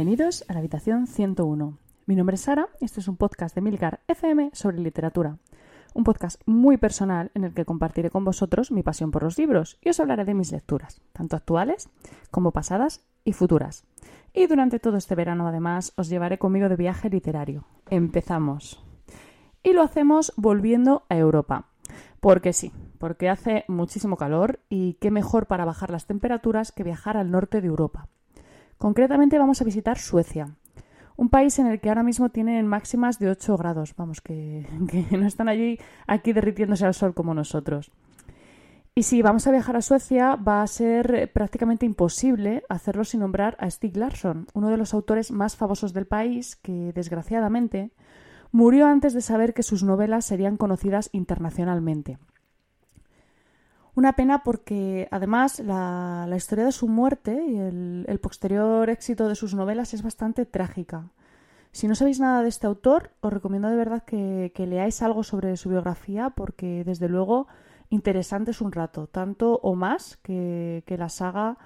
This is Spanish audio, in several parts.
Bienvenidos a la habitación 101. Mi nombre es Sara y este es un podcast de Milgar FM sobre literatura. Un podcast muy personal en el que compartiré con vosotros mi pasión por los libros y os hablaré de mis lecturas, tanto actuales como pasadas y futuras. Y durante todo este verano, además, os llevaré conmigo de viaje literario. Empezamos. Y lo hacemos volviendo a Europa. Porque sí, porque hace muchísimo calor y qué mejor para bajar las temperaturas que viajar al norte de Europa. Concretamente vamos a visitar Suecia, un país en el que ahora mismo tienen máximas de 8 grados, vamos, que, no están allí aquí derritiéndose al sol como nosotros. Y si vamos a viajar a Suecia, va a ser prácticamente imposible hacerlo sin nombrar a Stig Larsson, uno de los autores más famosos del país, que desgraciadamente murió antes de saber que sus novelas serían conocidas internacionalmente. Una pena porque además la, historia de su muerte y el, posterior éxito de sus novelas es bastante trágica. Si no sabéis nada de este autor, os recomiendo de verdad que, leáis algo sobre su biografía porque desde luego interesante es un rato, tanto o más que, la saga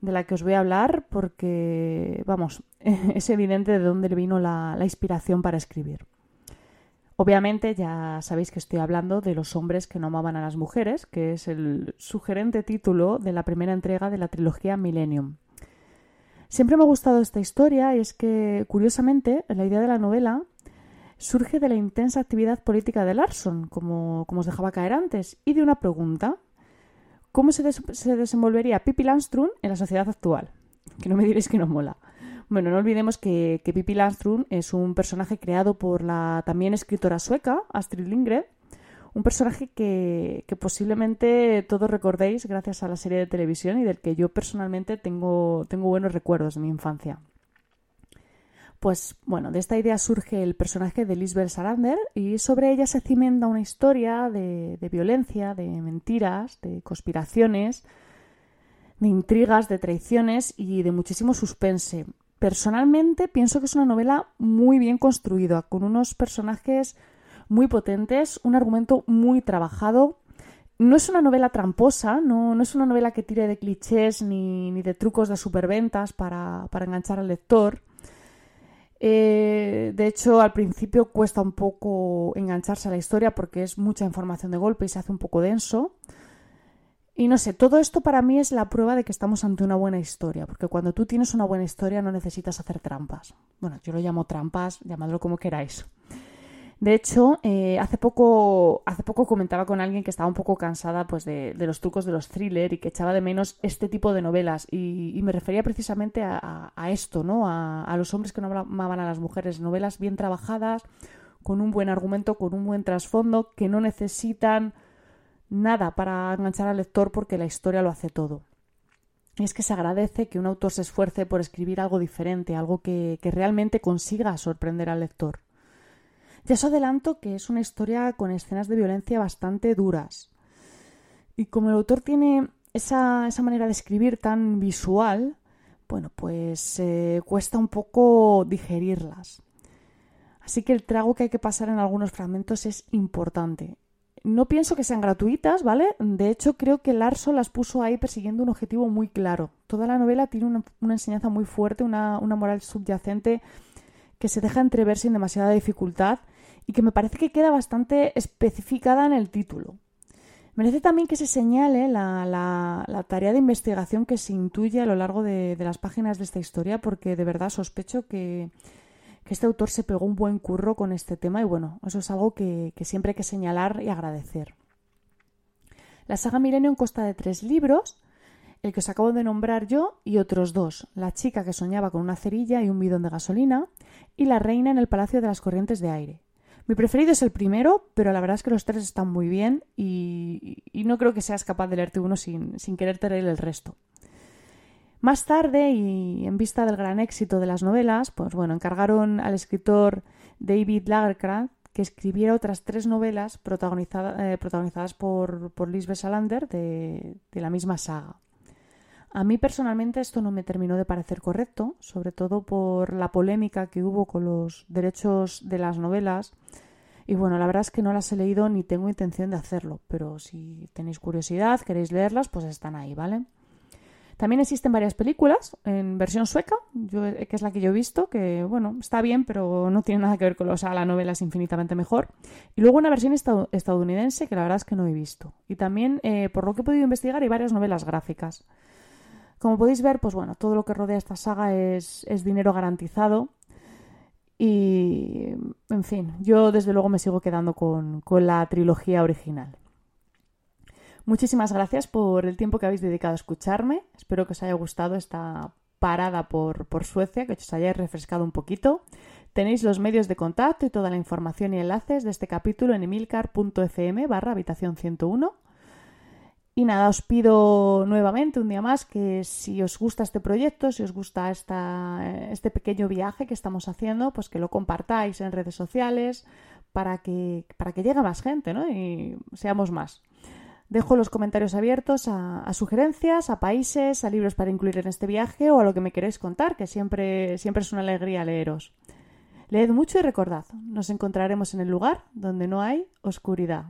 de la que os voy a hablar porque, vamos, es evidente de dónde le vino la inspiración para escribir. Obviamente ya sabéis que estoy hablando de Los hombres que no amaban a las mujeres, que es el sugerente título de la primera entrega de la trilogía Millennium. Siempre me ha gustado esta historia y es que, curiosamente, la idea de la novela surge de la intensa actividad política de Larson, como, os dejaba caer antes, y de una pregunta. ¿Cómo se, se desenvolvería Pippi Landström en la sociedad actual? Que no me diréis que no mola. Bueno, no olvidemos que, que Pippi Landström es un personaje creado por la también escritora sueca Astrid Lindgren, un personaje que, posiblemente todos recordéis gracias a la serie de televisión y del que yo personalmente tengo, buenos recuerdos de mi infancia. Pues bueno, de esta idea surge el personaje de Lisbeth Salander y sobre ella se cimenta una historia de violencia, de mentiras, de conspiraciones, de intrigas, de traiciones y de muchísimo suspense. Personalmente pienso que es una novela muy bien construida, con unos personajes muy potentes, un argumento muy trabajado. No es una novela tramposa, no, es una novela que tire de clichés ni, de trucos de superventas para, para enganchar al lector. Eh, de hecho, al principio cuesta un poco engancharse a la historia porque es mucha información de golpe y se hace un poco denso. Y no sé, todo esto para mí es la prueba de que estamos ante una buena historia, porque cuando tú tienes una buena historia no necesitas hacer trampas. Bueno, yo lo llamo trampas, llamadlo como queráis. De hecho, eh, hace, poco, hace poco comentaba con alguien que estaba un poco cansada pues, de, los trucos de los thrillers y que echaba de menos este tipo de novelas. Y, me refería precisamente a, esto, ¿no? A, a, los hombres que no amaban a las mujeres. Novelas bien trabajadas, con un buen argumento, con un buen trasfondo, que no necesitan nada para enganchar al lector porque la historia lo hace todo. Y es que se agradece que un autor se esfuerce por escribir algo diferente, algo que, realmente consiga sorprender al lector. Ya os adelanto que es una historia con escenas de violencia bastante duras. Y como el autor tiene esa, manera de escribir tan visual, bueno, pues eh, cuesta un poco digerirlas. Así que el trago que hay que pasar en algunos fragmentos es importante. No pienso que sean gratuitas, ¿vale? De hecho, creo que Larso las puso ahí persiguiendo un objetivo muy claro. Toda la novela tiene una, enseñanza muy fuerte, una, moral subyacente que se deja entrever sin demasiada dificultad y que me parece que queda bastante especificada en el título. Merece también que se señale la, tarea de investigación que se intuye a lo largo de las páginas de esta historia, porque de verdad sospecho que, que este autor se pegó un buen curro con este tema y bueno, eso es algo que, siempre hay que señalar y agradecer. La saga Millennium consta de tres libros, el que os acabo de nombrar yo y otros dos, La chica que soñaba con una cerilla y un bidón de gasolina y La reina en el Palacio de las Corrientes de Aire. Mi preferido es el primero, pero la verdad es que los tres están muy bien y, no creo que seas capaz de leerte uno sin, sin quererte leer el resto. Más tarde, y en vista del gran éxito de las novelas, pues bueno, encargaron al escritor David Lagercrantz que escribiera otras tres novelas eh, protagonizadas por, por Lisbeth Salander de, de la misma saga. A mí personalmente esto no me terminó de parecer correcto, sobre todo por la polémica que hubo con los derechos de las novelas. Y bueno, la verdad es que no las he leído ni tengo intención de hacerlo, pero si tenéis curiosidad, queréis leerlas, pues están ahí, ¿vale? También existen varias películas en versión sueca, que es la que yo he visto, que bueno, está bien, pero no tiene nada que ver con lo, o la novela es infinitamente mejor. Y luego una versión estadounidense que la verdad es que no he visto. Y también, eh, por lo que he podido investigar, hay varias novelas gráficas. Como podéis ver, pues bueno, todo lo que rodea esta saga es, es dinero garantizado. Y, en fin, yo desde luego me sigo quedando con, con la trilogía original. Muchísimas gracias por el tiempo que habéis dedicado a escucharme. Espero que os haya gustado esta parada por, Suecia, que os haya refrescado un poquito. Tenéis los medios de contacto y toda la información y enlaces de este capítulo en emilcar.fm barra habitación 101. Y nada, os pido nuevamente un día más que si os gusta este proyecto, si os gusta este pequeño viaje que estamos haciendo, pues que lo compartáis en redes sociales para que, para que llegue más gente ¿no? y seamos más. Dejo los comentarios abiertos a, sugerencias, a países, a libros para incluir en este viaje o a lo que me queréis contar, que siempre, siempre es una alegría leeros. Leed mucho y recordad, nos encontraremos en el lugar donde no hay oscuridad.